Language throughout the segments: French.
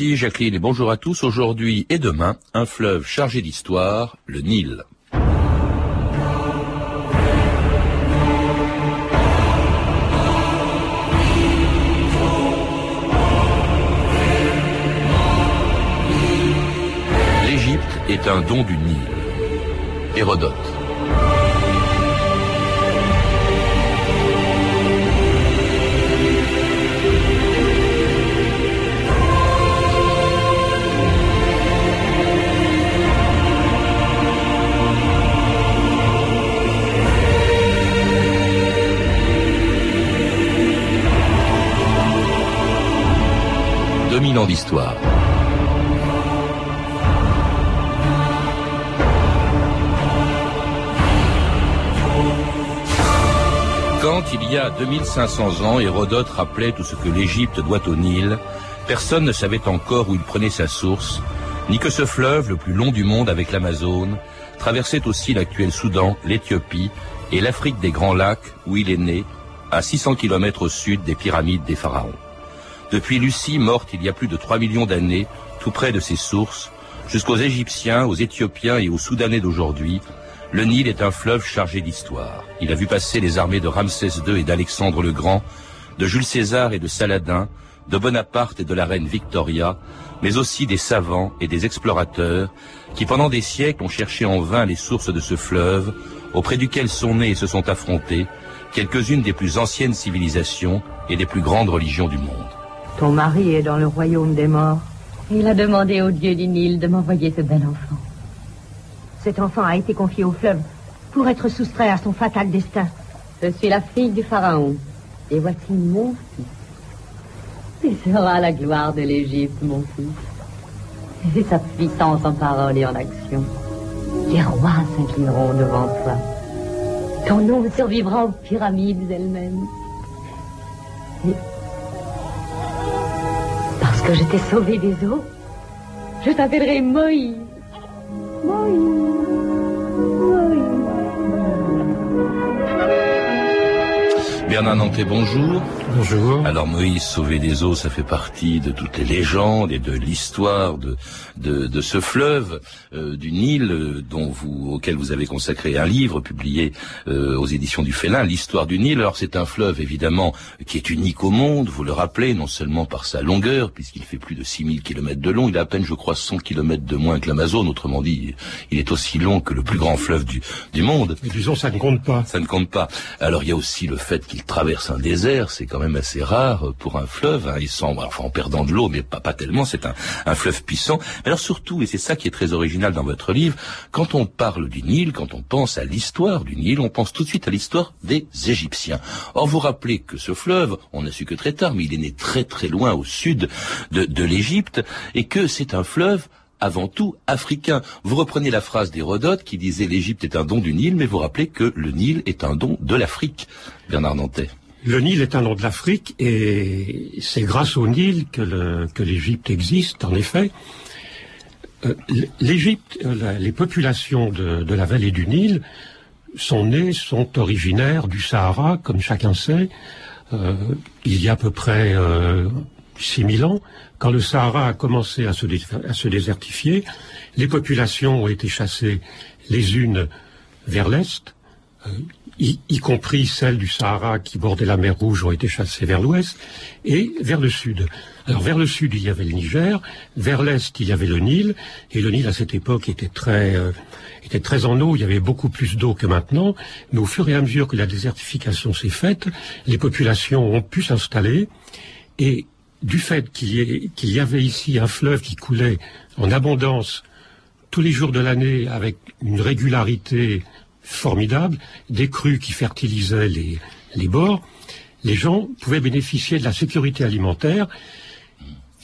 Merci Jacqueline et bonjour à tous. Aujourd'hui et demain, un fleuve chargé d'histoire, le Nil. L'Égypte est un don du Nil. Hérodote. Quand, il y a 2500 ans, Hérodote rappelait tout ce que l'Égypte doit au Nil, personne ne savait encore où il prenait sa source, ni que ce fleuve, le plus long du monde avec l'Amazone, traversait aussi l'actuel Soudan, l'Éthiopie et l'Afrique des Grands Lacs, où il est né, à 600 km au sud des pyramides des pharaons. Depuis Lucie, morte il y a plus de 3 millions d'années, tout près de ses sources, jusqu'aux Égyptiens, aux Éthiopiens et aux Soudanais d'aujourd'hui, le Nil est un fleuve chargé d'histoire. Il a vu passer les armées de Ramsès II et d'Alexandre le Grand, de Jules César et de Saladin, de Bonaparte et de la reine Victoria, mais aussi des savants et des explorateurs qui pendant des siècles ont cherché en vain les sources de ce fleuve, auprès duquel sont nés et se sont affrontés quelques-unes des plus anciennes civilisations et des plus grandes religions du monde. Ton mari est dans le royaume des morts. Il a demandé au dieu du Nil de m'envoyer ce bel enfant. Cet enfant a été confié au fleuve pour être soustrait à son fatal destin. Je suis la fille du pharaon. Et voici mon fils. Il sera la gloire de l'Égypte, mon fils. Et sa puissance en parole et en action. Les rois s'inclineront devant toi. Ton nom survivra aux pyramides elles-mêmes. Et je t'ai sauvé des eaux, je t'appellerai Moïse. Moïse. Bernard Nantais, bonjour. Bonjour. Alors Moïse sauvé des eaux, ça fait partie de toutes les légendes et de l'histoire de, de, ce fleuve euh, du Nil euh, dont vous, auquel vous avez consacré un livre publié euh, aux éditions du Félin, l'histoire du Nil. Alors c'est un fleuve évidemment qui est unique au monde, vous le rappelez, non seulement par sa longueur, puisqu'il fait plus de 6000 km de long, il a à peine je crois 100 km de moins que l'Amazone, autrement dit, il est aussi long que le plus grand fleuve du, du monde. Mais disons, ça ne compte pas. Ça ne compte pas. Alors il y a aussi le fait qu'il traverse un désert, c'est quand même assez rare pour un fleuve. Hein. Il semble, enfin en perdant de l'eau, mais pas, pas tellement. C'est un, un, fleuve puissant. Mais alors surtout, et c'est ça qui est très original dans votre livre, quand on parle du Nil, quand on pense à l'histoire du Nil, on pense tout de suite à l'histoire des Égyptiens. Or, vous rappelez que ce fleuve, on n'a su que très tard, mais il est né très très loin au sud de, de l'Égypte, et que c'est un fleuve avant tout africain. Vous reprenez la phrase d'Hérodote qui disait l'Égypte est un don du Nil, mais vous rappelez que le Nil est un don de l'Afrique, Bernard Nantais. Le Nil est un don de l'Afrique et c'est grâce au Nil que l'Égypte existe, en effet. Euh, L'Égypte, euh, les populations de, la vallée du Nil sont nées, sont originaires du Sahara, comme chacun sait. Euh, il y a à peu près 6000 ans, quand le Sahara a commencé à se désertifier, les populations ont été chassées les unes vers l'est, y, compris celles du Sahara qui bordaient la mer Rouge, ont été chassées vers l'ouest et vers le sud. Alors vers le sud, il y avait le Niger, vers l'est, il y avait le Nil, et le Nil à cette époque était très, euh, était très en eau, il y avait beaucoup plus d'eau que maintenant, mais au fur et à mesure que la désertification s'est faite, les populations ont pu s'installer, et du fait qu'il y, y, avait ici un fleuve qui coulait en abondance tous les jours de l'année avec une régularité formidable, des crues qui fertilisaient les, les bords, les gens pouvaient bénéficier de la sécurité alimentaire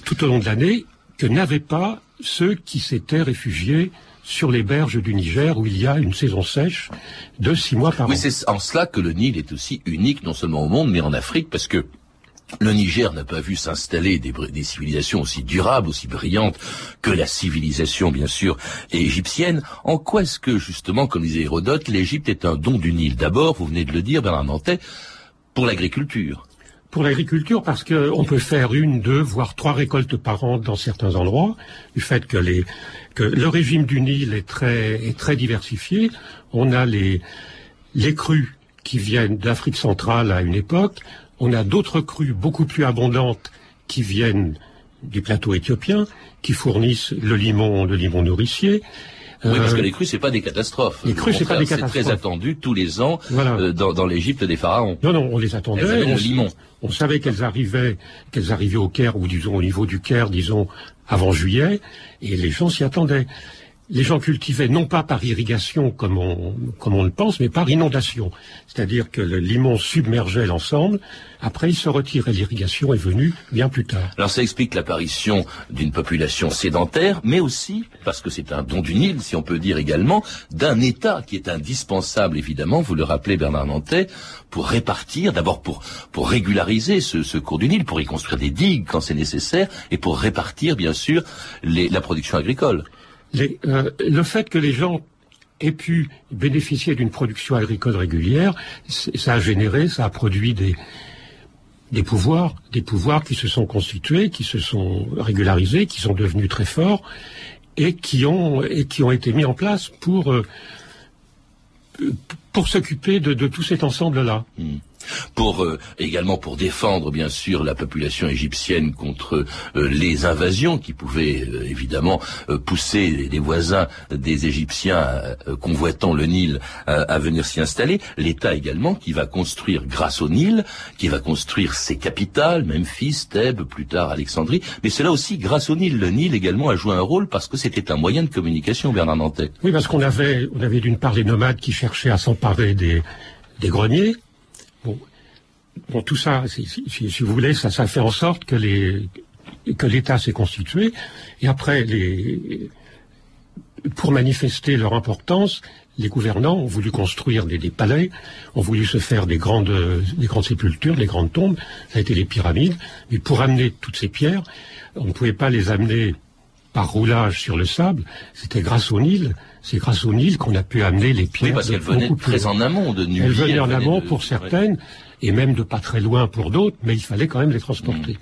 tout au long de l'année que n'avaient pas ceux qui s'étaient réfugiés sur les berges du Niger où il y a une saison sèche de six mois par an. Oui, c'est en cela que le Nil est aussi unique non seulement au monde mais en Afrique parce que le Niger n'a pas vu s'installer des, civilisations aussi durables, aussi brillantes que la civilisation, bien sûr, égyptienne. En quoi est-ce que, justement, comme disait Hérodote, l'Égypte est un don du Nil D'abord, vous venez de le dire, Bernard Nantais, pour l'agriculture? Pour l'agriculture parce qu'on peut faire une, deux, voire trois récoltes par an dans certains endroits, du fait que, le régime du Nil est très, diversifié. On a les crues qui viennent d'Afrique centrale à une époque, on a d'autres crues beaucoup plus abondantes qui viennent du plateau éthiopien, qui fournissent le limon, le limon nourricier, oui, parce que euh, les crues, c'est pas des catastrophes. Les crues, c'est pas des catastrophes. C'est très attendu tous les ans euh, dans, dans l'Égypte des pharaons. Non, non, on les attendait. on, on, savait qu'elles arrivaient, qu'elles arrivaient au Caire ou disons au niveau du Caire, disons avant juillet, et les gens s'y attendaient les gens cultivaient non pas par irrigation comme on, comme on le pense, mais par inondation. C'est-à-dire que le limon submergeait l'ensemble, après il se retirait, l'irrigation est venue bien plus tard. Alors ça explique l'apparition d'une population sédentaire, mais aussi, parce que c'est un don du Nil, si on peut dire également, d'un État qui est indispensable, évidemment, vous le rappelez Bernard Nantais, pour répartir, d'abord pour, pour régulariser ce, ce, cours du Nil, pour y construire des digues quand c'est nécessaire, et pour répartir, bien sûr, les, la production agricole. Euh, le fait que les gens aient pu bénéficier d'une production agricole régulière, ça a généré, ça a produit des, pouvoirs, des pouvoirs qui se sont constitués, qui se sont régularisés, qui sont devenus très forts et qui ont et qui ont été mis en place pour euh, s'occuper de, tout cet ensemble-là. Hmm pour euh, également pour défendre bien sûr la population égyptienne contre euh, les invasions qui pouvaient euh, évidemment pousser les voisins des Égyptiens convoitant le Nil à venir s'y installer. L'État également qui va construire grâce au Nil, qui va construire ses capitales, Memphis, Thèbes, plus tard Alexandrie, mais cela aussi grâce au Nil. Le Nil également a joué un rôle parce que c'était un moyen de communication, Bernard Nantais. Oui, parce qu'on avait, on avait d'une part les nomades qui cherchaient à s'emparer des, des greniers, Bon, tout ça, si, vous voulez, ça, fait en sorte que l'État s'est constitué. Et après pour manifester leur importance, les gouvernants ont voulu construire des, palais, ont voulu se faire des grandes sépultures, des grandes tombes, ça a été les pyramides, mais pour amener toutes ces pierres, on ne pouvait pas les amener par roulage sur le sable, c'était grâce au Nil, c'est grâce au Nil qu'on a pu amener les pierres. Oui, parce qu'elles venaient très en amont de Nubie. Elles venaient en amont pour certaines, et même de pas très loin pour d'autres, mais il fallait quand même les transporter. Mm.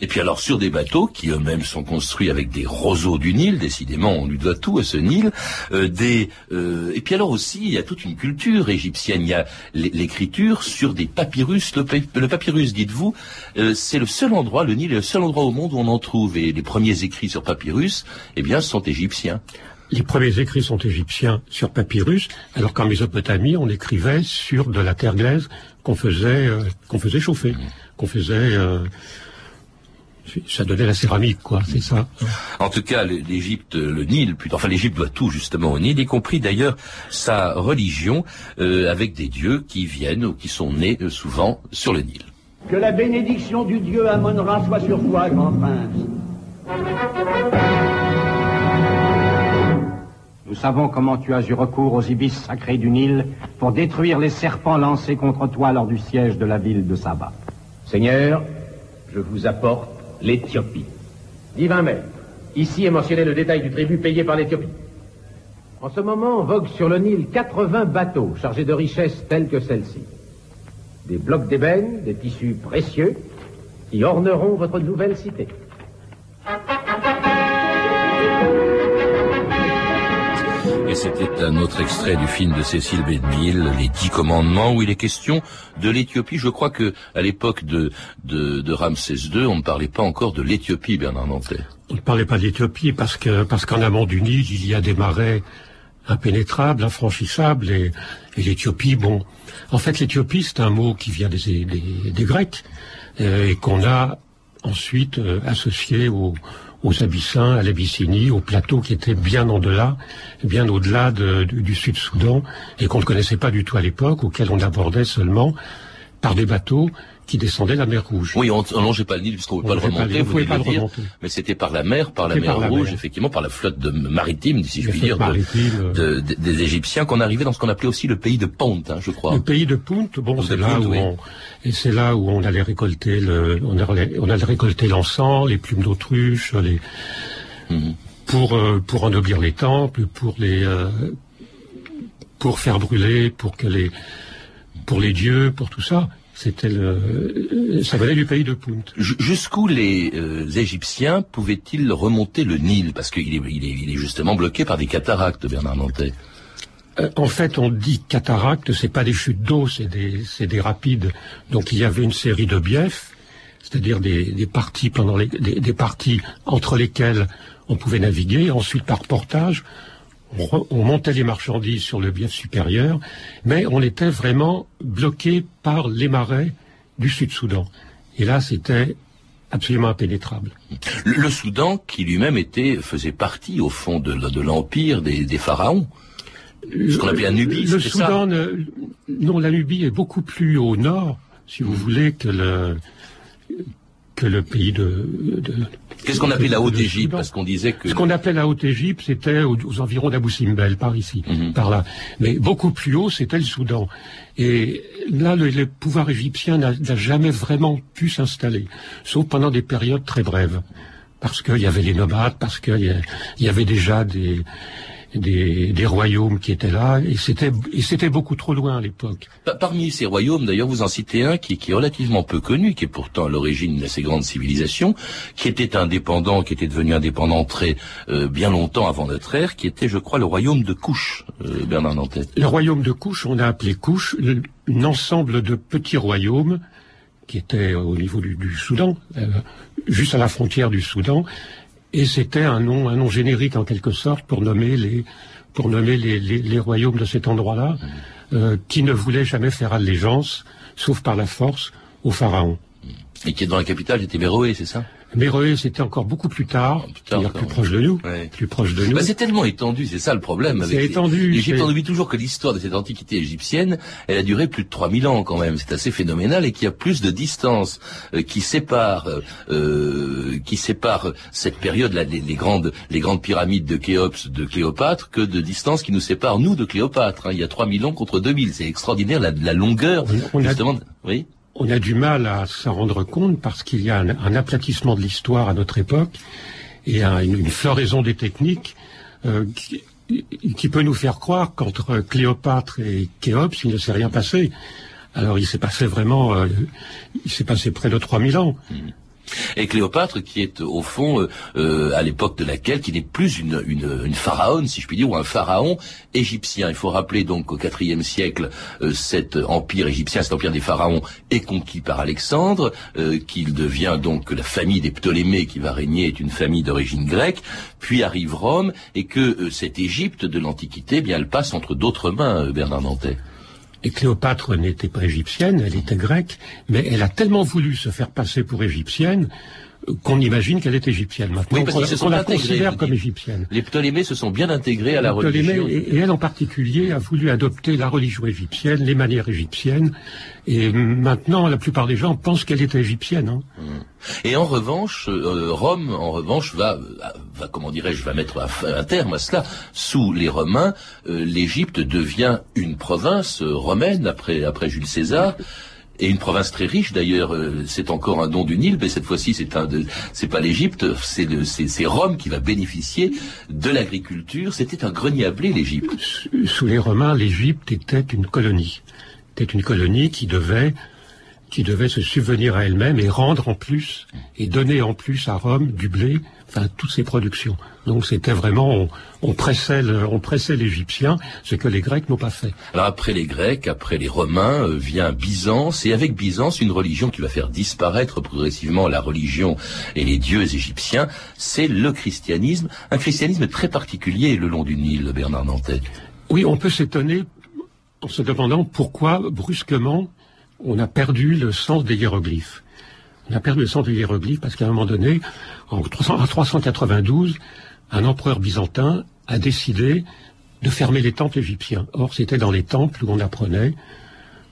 Et puis alors sur des bateaux qui eux-mêmes sont construits avec des roseaux du Nil, décidément on lui doit tout à ce Nil. Euh, des euh, et puis alors aussi il y a toute une culture égyptienne. Il y a l'écriture sur des papyrus. Le, papyrus, dites-vous, euh, c'est le seul endroit, le Nil est le seul endroit au monde où on en trouve. Et les premiers écrits sur papyrus, eh bien, sont égyptiens. Les premiers écrits sont égyptiens sur papyrus, alors qu'en Mésopotamie, on écrivait sur de la terre glaise qu'on faisait, euh, qu'on faisait chauffer, qu'on faisait. Euh, ça donnait la céramique, quoi, c'est ça. En tout cas, l'Égypte, le Nil, plutôt, enfin l'Égypte doit tout justement au Nil, y compris d'ailleurs sa religion, euh, avec des dieux qui viennent ou qui sont nés souvent sur le Nil. Que la bénédiction du Dieu Amon-Ra soit sur toi, grand prince. Nous savons comment tu as eu recours aux ibis sacrés du Nil pour détruire les serpents lancés contre toi lors du siège de la ville de Saba. Seigneur, je vous apporte l'Éthiopie. Divin maître, ici est mentionné le détail du tribut payé par l'Éthiopie. En ce moment, voguent sur le Nil 80 bateaux chargés de richesses telles que celle-ci. Des blocs d'ébène, des tissus précieux, qui orneront votre nouvelle cité. C'était un autre extrait du film de Cécile B. Les Dix Commandements, où il est question de l'Éthiopie. Je crois que à l'époque de, de, de, Ramsès II, on ne parlait pas encore de l'Éthiopie, Bernard Nantais. On ne parlait pas parce que parce qu'en amont du Nil, il y a des marais impénétrables, infranchissables, et, l'Éthiopie, bon, en fait, l'Éthiopie, c'est un mot qui vient des Grecs euh, et qu'on a ensuite euh, associé au aux Abyssins, à l'Abyssinie, au plateau qui était bien au-delà, bien au-delà du Sud-Soudan, et qu'on ne connaissait pas du tout à l'époque, auquel on abordait seulement par des bateaux qui descendaient la mer Rouge. Oui, on ne longeait pas le Nil puisqu'on ne pouvait pas le remonter, vous pas le dire, mais c'était par la mer, par la mer Rouge, effectivement, par la flotte de maritime, si je puis dire, euh. des Égyptiens, qu'on arrivait dans ce qu'on appelait aussi le pays de Ponte, hein, je crois. Le pays de Ponte, bon, c'est là où on, et c'est là où on allait récolter le, on allait, on allait récolter l'encens, les plumes d'autruche, les, mhm. pour euh, pour ennoblir les temples, pour les, euh, pour faire brûler, pour que les, pour les dieux, pour tout ça C'était le, ça venait du pays de Punt. Jusqu'où les euh, Égyptiens pouvaient-ils remonter le Nil? Parce qu'il est, il est, il est, justement bloqué par des cataractes, Bernard Nantais. Euh, en fait, on dit cataractes, c'est pas des chutes d'eau, c'est des, c'est des rapides. Donc il y avait une série de biefs, c'est-à-dire des, des, parties pendant les, des, des, parties entre lesquelles on pouvait naviguer. Ensuite, par portage, on, montait les marchandises sur le bief supérieur, mais on était vraiment bloqué par les marais du Sud-Soudan. Et là, c'était absolument impénétrable. Le, Soudan, qui lui-même était, faisait partie, au fond, de, l'empire des, pharaons. Ce qu'on appelait la Nubie, Le Soudan, non, la Nubie est beaucoup plus au nord, si vous voulez, que le, que le pays de... Qu'est-ce qu'on appelait la Haute-Égypte Parce qu'on disait que... Ce qu'on appelait la Haute-Égypte, c'était aux, environs d'Abou Simbel, par ici, mhm. par là. Mais beaucoup plus haut, c'était le Soudan. Et là, le, pouvoir égyptien n'a jamais vraiment pu s'installer, sauf pendant des périodes très brèves. Parce qu'il y avait les nomades, parce qu'il y avait déjà des des, des, royaumes qui étaient là, et c'était et c'était beaucoup trop loin à l'époque. Parmi ces royaumes, d'ailleurs, vous en citez un qui, qui, est relativement peu connu, qui est pourtant à l'origine de ces grandes civilisations, qui était indépendant, qui était devenu indépendant très euh, bien longtemps avant notre ère, qui était, je crois, le royaume de Couche, euh, Bernard Nantais. Le royaume de Couche, on a appelé Couche un ensemble de petits royaumes qui étaient au niveau du, du Soudan, euh, juste à la frontière du Soudan, et c'était un nom, un nom générique en quelque sorte pour nommer les, pour nommer les, les, les royaumes de cet endroit-là, euh, qui ne voulaient jamais faire allégeance, sauf par la force, au pharaon. Et qui est dans la capitale, c'était Méroé, c'est ça? Méroé, c'était encore beaucoup plus tard, c'est-à-dire plus proche de nous, plus proche de nous. Bah, c'est tellement étendu, c'est ça le problème. C'est étendu. L'Égypte, on oublie toujours que l'histoire de cette antiquité égyptienne, elle a duré plus de 3000 ans quand même. C'est assez phénoménal et qu'il y a plus de distance euh, qui sépare, euh, qui sépare cette période, là, les, grandes, les grandes pyramides de Khéops, de Cléopâtre, que de distance qui nous sépare nous de Cléopâtre. Hein. Il y a 3000 ans contre 2000. C'est extraordinaire la, la longueur. On, justement. Oui on a du mal à s'en rendre compte parce qu'il y a un, aplatissement de l'histoire à notre époque et une, floraison des techniques euh, qui, peut nous faire croire qu'entre Cléopâtre et Khéops, il ne s'est rien passé. Alors il s'est passé vraiment, euh, il s'est passé près de 3000 ans. Et Cléopâtre, qui est au fond, euh, euh, à l'époque de laquelle, qui n'est plus une, une, pharaone, si je puis dire, ou un pharaon égyptien. Il faut rappeler donc qu'au IVe siècle, euh, cet empire égyptien, cet empire des pharaons, est conquis par Alexandre, qu'il devient donc la famille des Ptolémées qui va régner est une famille d'origine grecque, puis arrive Rome, et que cette Égypte de l'Antiquité, eh bien, elle passe entre d'autres mains, Bernard Nantais. Et Cléopâtre n'était pas égyptienne, elle était grecque, mais elle a tellement voulu se faire passer pour égyptienne qu'on imagine qu'elle est égyptienne. Maintenant, oui, qu'on la considère comme égyptienne. Les Ptolémées se sont bien intégrés à la religion. Et, elle en particulier a voulu adopter la religion égyptienne, les manières égyptiennes, et maintenant la plupart des gens pensent qu'elle est égyptienne. Hein. Mmh. Et en revanche, euh, Rome, en revanche, va, va comment dirais-je, va mettre un, terme à cela. Sous les Romains, euh, l'Égypte devient une province euh, romaine après après Jules César et une province très riche d'ailleurs. Euh, c'est encore un don du Nil, mais cette fois-ci c'est un, pas l'Égypte, c'est c'est Rome qui va bénéficier de l'agriculture. C'était un grenier à blé l'Égypte. Sous les Romains, l'Égypte était une colonie. C'était une colonie qui devait qui devait se subvenir à elle-même et rendre en plus et donner en plus à Rome du blé, enfin toutes ses productions. Donc c'était vraiment on, pressait on pressait l'Égyptien, ce que les Grecs n'ont pas fait. Alors après les Grecs, après les Romains, euh, vient Byzance et avec Byzance une religion qui va faire disparaître progressivement la religion et les dieux égyptiens, c'est le christianisme, un christianisme très particulier le long du Nil, Bernard Nantais. Oui, on peut s'étonner en se demandant pourquoi brusquement on a perdu le sens des hiéroglyphes. On a perdu le sens des hiéroglyphes parce qu'à un moment donné, en 392, un empereur byzantin a décidé de fermer les temples égyptiens. Or, c'était dans les temples où on apprenait,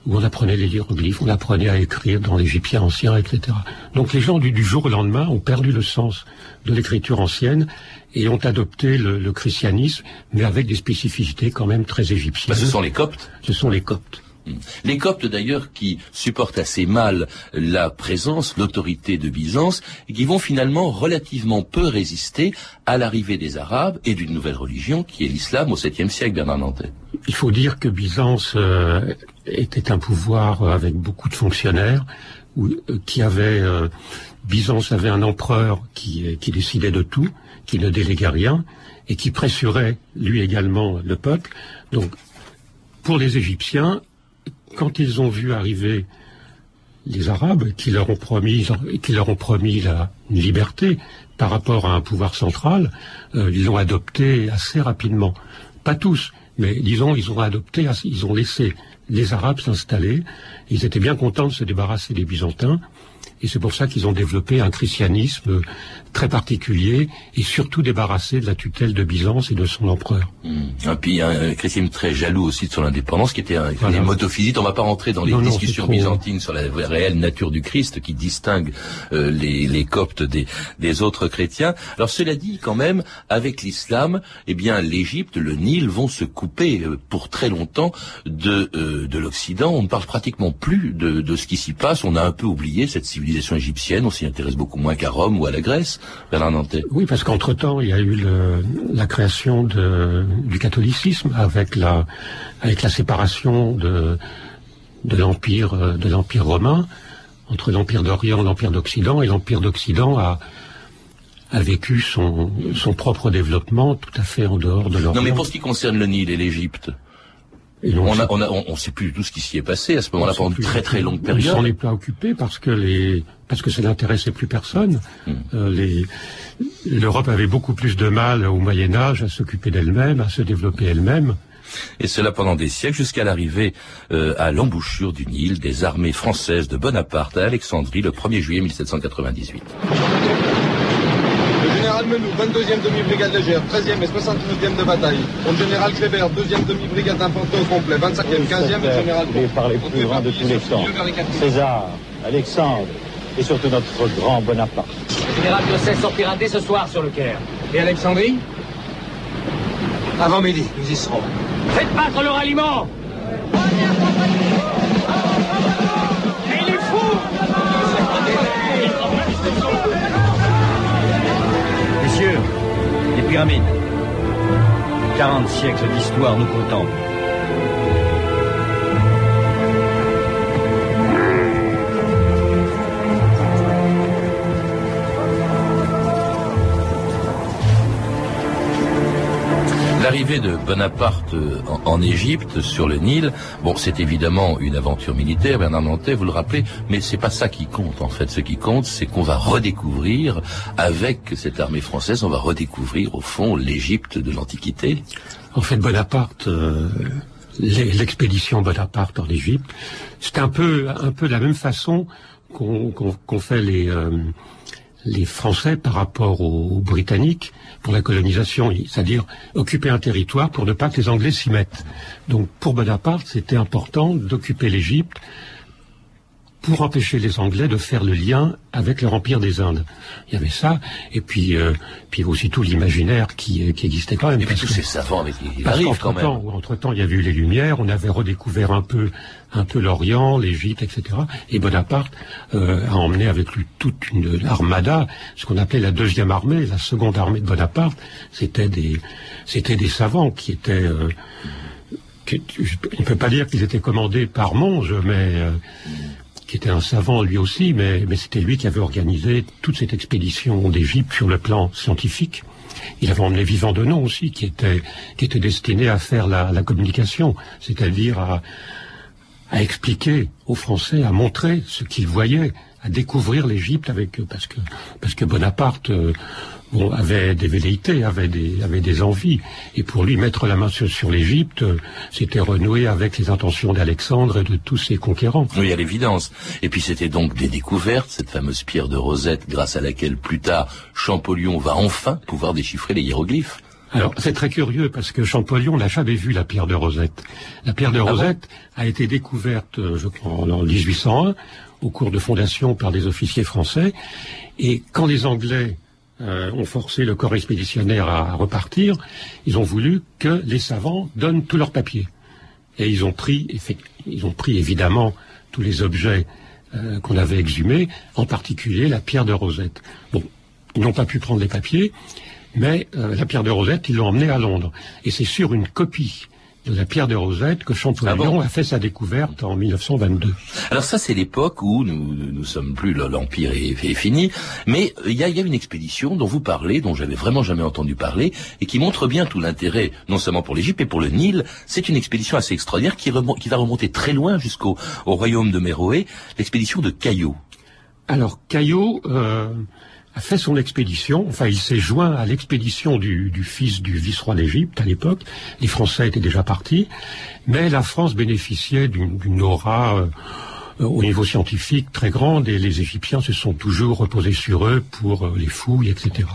où on apprenait les hiéroglyphes, on apprenait à écrire dans l'égyptien ancien, etc. Donc les gens du, jour au lendemain ont perdu le sens de l'écriture ancienne et ont adopté le, christianisme, mais avec des spécificités quand même très égyptiennes. ce sont les Coptes Ce sont les Coptes. Les Coptes d'ailleurs qui supportent assez mal la présence, l'autorité de Byzance, et qui vont finalement relativement peu résister à l'arrivée des Arabes et d'une nouvelle religion qui est l'islam au 7e siècle, Bernard Nantais. il faut dire que Byzance euh, était un pouvoir avec beaucoup de fonctionnaires, où, qui avait Byzance avait un empereur qui, qui décidait de tout, qui ne déléguait rien et qui pressurait lui également le peuple. Donc, pour les Égyptiens, quand ils ont vu arriver les Arabes qui leur ont promis, qui leur ont promis la liberté par rapport à un pouvoir central, euh, ils l'ont adopté assez rapidement. Pas tous, mais disons, ils ont adopté, ils ont laissé les Arabes s'installer. Ils étaient bien contents de se débarrasser des Byzantins. Et c'est pour ça qu'ils ont développé un christianisme très particulier et surtout débarrassé de la tutelle de Byzance et de son empereur. Mmh. Et puis un christianisme très jaloux aussi de son indépendance, qui était un voilà. motophysite. On ne va pas rentrer dans les discussions byzantines sur la réelle nature du Christ qui distingue euh, les, les, coptes des, des, autres chrétiens. Alors cela dit, quand même, avec l'islam, eh bien l'Égypte, le Nil vont se couper euh, pour très longtemps de, euh, de l'Occident. On ne parle pratiquement plus de, de ce qui s'y passe. On a un peu oublié cette civilisation égyptienne. On s'y intéresse beaucoup moins qu'à Rome ou à la Grèce. Oui, parce qu'entre-temps, il y a eu la création du catholicisme avec la, avec la séparation de, de l'empire de l'empire romain entre l'empire d'Orient, l'empire d'Occident, et l'empire d'Occident a, a vécu son, son propre développement tout à fait en dehors de l'Orient. Non, mais pour ce qui concerne le Nil et l'Égypte, on ne on, sait plus tout ce qui s'y est passé à ce moment-là pendant une très très longue période. On s'en est pas occupé parce que les parce que ça n'intéressait plus personne. Hmm. Euh, L'Europe avait beaucoup plus de mal au Moyen Âge à s'occuper d'elle-même, à se développer elle-même. Et cela pendant des siècles jusqu'à l'arrivée euh, à l'embouchure du Nil des armées françaises de Bonaparte à Alexandrie le 1er juillet 1798. Menou, 22e demi-brigade légère, 13e et 69e de bataille. Général Kléber, 2e demi-brigade d'infanterie au complet, 25e, 15e et général... par les plus grands de tous les temps. César, Alexandre et surtout notre grand Bonaparte. Le général Diocèse sortira dès ce soir sur le Caire. Et Alexandrie? Avant midi, nous y serons. Faites battre le ralliement pyramides. 40 siècles d'histoire nous contemplent. L'arrivée de Bonaparte euh, en, Égypte, sur le Nil, bon, c'est évidemment une aventure militaire, Bernard Nantais, vous le rappelez, mais c'est pas ça qui compte, en fait. Ce qui compte, c'est qu'on va redécouvrir, avec cette armée française, on va redécouvrir, au fond, l'Égypte de l'Antiquité. En fait, Bonaparte, euh, l'expédition Bonaparte en Égypte, c'est un peu, un peu de la même façon qu'on fait les... Euh, les Français par rapport aux Britanniques pour la colonisation, c'est-à-dire occuper un territoire pour ne pas que les Anglais s'y mettent. Donc pour Bonaparte, c'était important d'occuper l'Égypte pour empêcher les Anglais de faire le lien avec leur empire des Indes. Il y avait ça, et puis, euh, puis aussi tout l'imaginaire qui, qui existait quand même. Et puis tous ces savants avec qui arrivent quand même. Entre temps, il y avait eu les Lumières, on avait redécouvert un peu, un peu l'Orient, l'Égypte, etc. Et Bonaparte euh, a emmené avec lui toute une armada, ce qu'on appelait la deuxième armée, la seconde armée de Bonaparte. C'était des, c'était des savants qui étaient. Euh, on ne peut pas dire qu'ils étaient commandés par Monge, mais euh, qui était un savant lui aussi, mais, c'était lui qui avait organisé toute cette expédition d'Égypte sur le plan scientifique. Il avait emmené Vivant de Nom aussi, qui était, qui était destiné à faire la, communication, c'est-à-dire à, expliquer aux Français, à montrer ce qu'ils voyaient, à découvrir l'Égypte avec eux, parce que, parce que Bonaparte euh, bon, avait des velléités, avait des, avait des envies. Et pour lui, mettre la main sur, l'Égypte, c'était renouer avec les intentions d'Alexandre et de tous ses conquérants. Oui, à l'évidence. Et puis c'était donc des découvertes, cette fameuse pierre de Rosette, grâce à laquelle plus tard Champollion va enfin pouvoir déchiffrer les hiéroglyphes. Alors, c'est très curieux parce que Champollion n'a jamais vu la pierre de Rosette. La pierre de ah Rosette a été découverte, je crois, en 1801, au cours de fondation par des officiers français. Et quand les Anglais euh, ont forcé le corps expéditionnaire à, repartir, ils ont voulu que les savants donnent tous leurs papiers. Et ils ont pris, ils ont pris évidemment tous les objets euh, qu'on avait exhumés, en particulier la pierre de Rosette. Bon, ils n'ont pas pu prendre les papiers, mais euh, la pierre de Rosette, ils l'ont emmenée à Londres. Et c'est sur une copie la pierre des Rosettes que Champollion Ah a fait sa découverte en 1922. Alors ça, c'est l'époque où nous nous sommes plus l'empire est, est, fini, mais il y a, y a, une expédition dont vous parlez, dont j'avais vraiment jamais entendu parler, et qui montre bien tout l'intérêt, non seulement pour l'Égypte, mais pour le Nil. C'est une expédition assez extraordinaire qui, qui va remonter très loin jusqu'au royaume de Méroé, l'expédition de Caillot. Alors Caillot euh, a fait son expédition, enfin il s'est joint à l'expédition du, fils du vice-roi d'Égypte à l'époque. Les Français étaient déjà partis, mais la France bénéficiait d'une aura euh, au niveau scientifique très grande et les Égyptiens se sont toujours reposés sur eux pour euh, les fouilles, etc.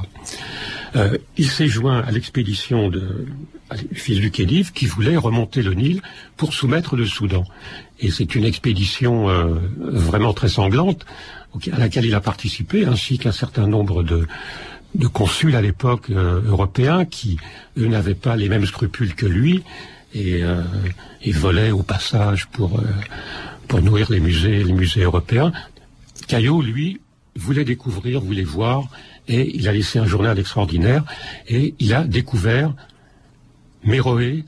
Euh, il s'est joint à l'expédition du fils du Khedive qui voulait remonter le Nil pour soumettre le Soudan. Et c'est une expédition euh, vraiment très sanglante à laquelle il a participé, ainsi qu'un certain nombre de, de consuls à l'époque euh, européens qui, eux, n'avaient pas les mêmes scrupules que lui et, euh, et volaient au passage pour, euh, pour nourrir les musées, les musées européens. Caillot, lui, voulait découvrir, voulait voir, et il a laissé un journal extraordinaire, et il a découvert Méroé,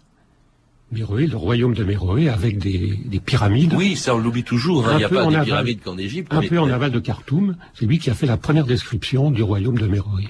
Méroé, le royaume de Méroé, avec des, des pyramides. Oui, ça on l'oublie toujours. Hein. Il n'y a pas de pyramides qu'en Égypte. Un peu en aval de Khartoum. C'est lui qui a fait la première description du royaume de Méroé.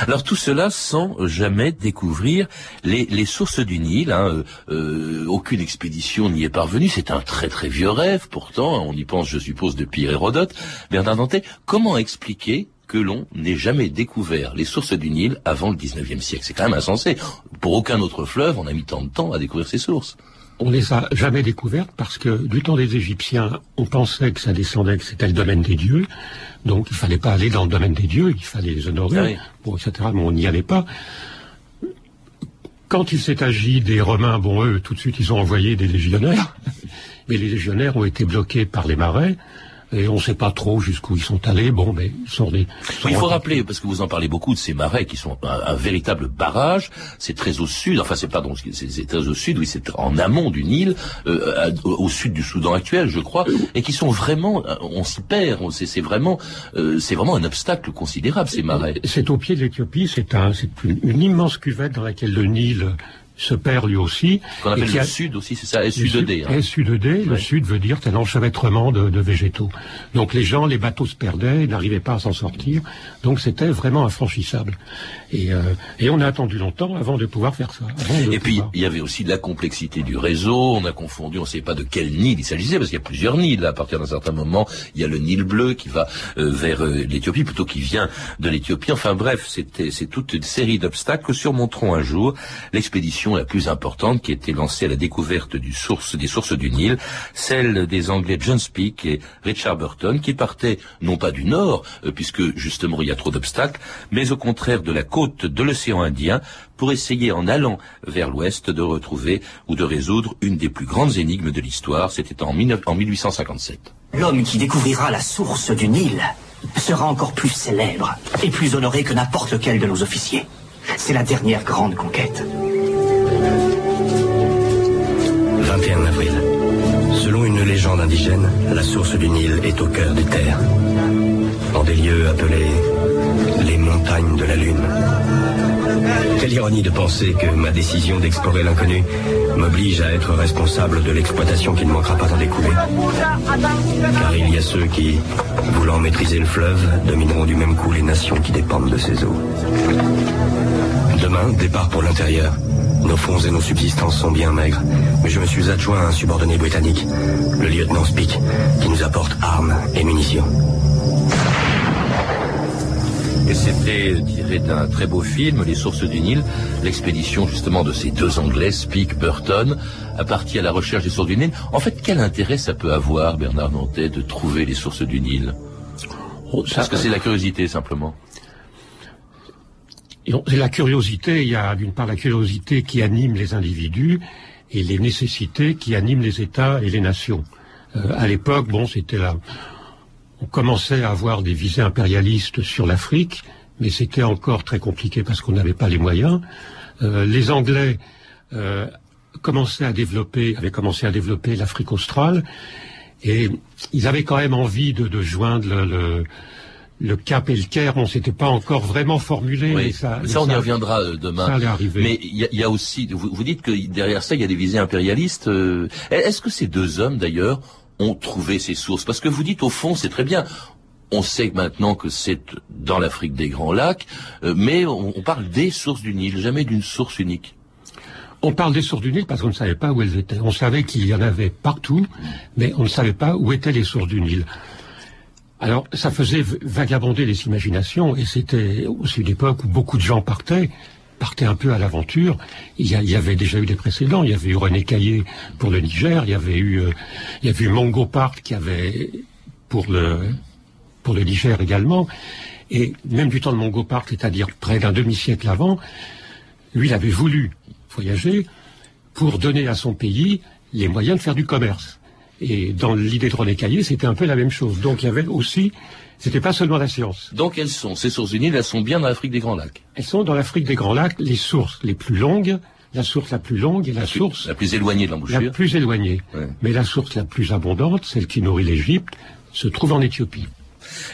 Alors tout cela sans jamais découvrir les, les sources du Nil. Hein. Euh, aucune expédition n'y est parvenue. C'est un très très vieux rêve. Pourtant, on y pense, je suppose, depuis Hérodote. Bernard Dantet, comment expliquer que l'on n'ait jamais découvert les sources du Nil avant le 19e siècle. C'est quand même insensé. Pour aucun autre fleuve, on a mis tant de temps à découvrir ses sources. On les a jamais découvertes parce que du temps des Égyptiens, on pensait que ça descendait, que c'était le domaine des dieux. Donc il fallait pas aller dans le domaine des dieux, il fallait les honorer, Ah oui. bon, etc. Mais on n'y allait pas. Quand il s'est agi des Romains, bon, eux, tout de suite, ils ont envoyé des légionnaires. Mais les légionnaires ont été bloqués par les marais. Et on ne sait pas trop jusqu'où ils sont allés. Bon, mais ils sont des. Oui, il faut rappeler, parce que vous en parlez beaucoup de ces marais qui sont un, un véritable barrage. C'est très au sud, enfin c'est pardon, c'est c'est très au sud, oui, c'est en amont du Nil, euh, à- au, sud du Soudan actuel, je crois, et qui sont vraiment, euh, on s'y perd. C'est c'est vraiment, euh, c'est vraiment un obstacle considérable ces marais. C'est au pied de l'Éthiopie, c'est un, c'est une, une immense cuvette dans laquelle le Nil se perd lui aussi. Qu'on appelle qui le a- sud aussi, c'est ça, Le SU2D. hein. SU2D, le Ouais. sud veut dire c'est l'enchevêtrement de, de végétaux. Donc les gens, les bateaux se perdaient, ils n'arrivaient pas à s'en sortir. Donc c'était vraiment infranchissable. Et, euh, et on a attendu longtemps avant de pouvoir faire ça. de Et puis, pouvoir- il y avait aussi la complexité du réseau. On a confondu, on ne savait pas de quel Nil il s'agissait, parce qu'il y a plusieurs Nils. À partir d'un certain moment, il y a le Nil bleu qui va euh, vers euh, l'Éthiopie, plutôt qui vient de l'Éthiopie. Enfin bref, c'était c'est toute une série d'obstacles que surmonteront un jour l'expédition la plus importante qui était lancée à la découverte des sources du Nil, celle des Anglais John Speke et Richard Burton, qui partaient non pas du nord, euh, puisque justement il y a trop d'obstacles, mais au contraire de la côte de l'océan Indien, pour essayer en allant vers l'ouest de retrouver ou de résoudre une des plus grandes énigmes de l'histoire. C'était en, 19 en 1857. L'homme qui découvrira la source du Nil sera encore plus célèbre et plus honoré que n'importe lequel de nos officiers. C'est la dernière grande conquête. 21 avril. Selon une légende indigène, la source du Nil est au cœur des terres, dans des lieux appelés les montagnes de la Lune. Quelle ironie de penser que ma décision d'explorer l'inconnu m'oblige à être responsable de l'exploitation qui ne manquera pas d'en découler. Car il y a ceux qui, voulant maîtriser le fleuve, domineront du même coup les nations qui dépendent de ses eaux. Demain, départ pour l'intérieur. Nos fonds et nos subsistances sont bien maigres, mais je me suis adjoint à un subordonné britannique, le lieutenant Speak, qui nous apporte armes et munitions. Et c'était tiré d'un très beau film, Les Sources du Nil, l'expédition justement de ces deux Anglais, Speke, Burton, à partir à la recherche des sources du Nil. En fait, quel intérêt ça peut avoir, Bernard Nantais, de trouver les sources du Nil? Oh, ça- Parce que c'est la curiosité, simplement. C'est la curiosité, il y a d'une part la curiosité qui anime les individus et les nécessités qui animent les États et les nations. Euh, à l'époque, bon, c'était là. On commençait à avoir des visées impérialistes sur l'Afrique, mais c'était encore très compliqué parce qu'on n'avait pas les moyens. Euh, les Anglais euh, commençaient à développer, avaient commencé à développer l'Afrique australe, et ils avaient quand même envie de, joindre le- le Cap et le Caire, on s'était pas encore vraiment formulé. Oui, ça, ça, on y reviendra euh, demain. Ça allait arriver. Mais il y, a- il y a aussi, vous, vous dites que derrière ça, il y a des visées impérialistes. euh, Est-ce que ces deux hommes, d'ailleurs, ont trouvé ces sources? Parce que vous dites, au fond, c'est très bien. On sait maintenant que c'est dans l'Afrique des Grands Lacs, euh, mais on, on parle des sources du Nil, jamais d'une source unique. On parle des sources du Nil parce qu'on ne savait pas où elles étaient. On savait qu'il y en avait partout, mais on ne savait pas où étaient les sources du Nil. Alors, ça faisait vagabonder les imaginations, et c'était aussi une époque où beaucoup de gens partaient, partaient un peu à l'aventure. Il y, avait déjà eu des précédents. Il y avait eu René Caillé pour le Niger, il y avait eu, euh, il Mongo qui avait pour le pour le Niger également. Et même du temps de Mongo Park, c'est-à-dire près d'un demi-siècle avant, lui, il avait voulu voyager pour donner à son pays les moyens de faire du commerce. Et dans l'idée de René Caillé, c'était un peu la même chose. Donc il y avait aussi, c'était pas seulement la science. Donc elles sont, ces sources Nil, elles sont bien dans l'Afrique des Grands Lacs. Elles sont dans l'Afrique des Grands Lacs les sources les plus longues, la source la plus longue et la, source La plus éloignée de la l'embouchure. plus éloignée. Ouais. Mais la source la plus abondante, celle qui nourrit l'Égypte, se trouve en Éthiopie.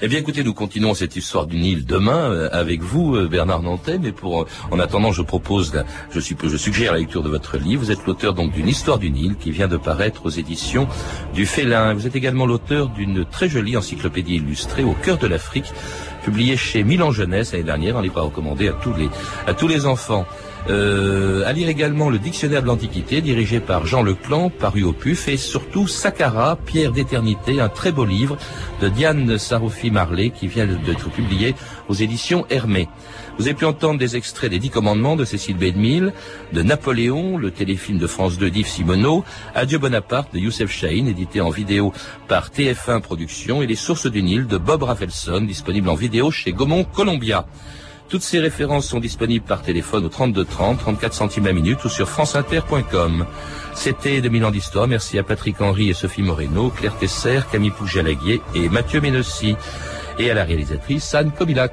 Eh bien, écoutez, nous continuons cette histoire du Nil demain euh, avec vous, euh, Bernard Nantais. Mais pour, euh, en attendant, je propose, je, suppo- je suggère la lecture de votre livre. Vous êtes l'auteur donc d'une histoire du Nil qui vient de paraître aux éditions du Félin. Vous êtes également l'auteur d'une très jolie encyclopédie illustrée au cœur de l'Afrique, publiée chez Milan Jeunesse l'année dernière. Un livre à recommander à tous les, à tous les enfants. Euh, à lire également le dictionnaire de l'Antiquité, dirigé par Jean Leclan, paru au PUF, et surtout Saqqara, Pierre d'éternité, un très beau livre de Diane Saroufi Marley, qui vient d'être publié aux éditions Hermé. Vous avez pu entendre des extraits des Dix Commandements de Cécile Bedmille, de Napoléon, le téléfilm de France 2 d'Yves Simoneau, Adieu Bonaparte de Youssef Chahine, édité en vidéo par TF1 Productions, et Les Sources du Nil de Bob Rafelson, disponible en vidéo chez Gaumont Columbia. Toutes ces références sont disponibles par téléphone au 32 30, 34 centimes la minute ou sur franceinter.com. C'était 2000 ans d'histoire. Merci à Patrick Henry et Sophie Moreno, Claire Tesser, Camille Poujalaguier et Mathieu Ménossi. Et à la réalisatrice Anne Kobilac.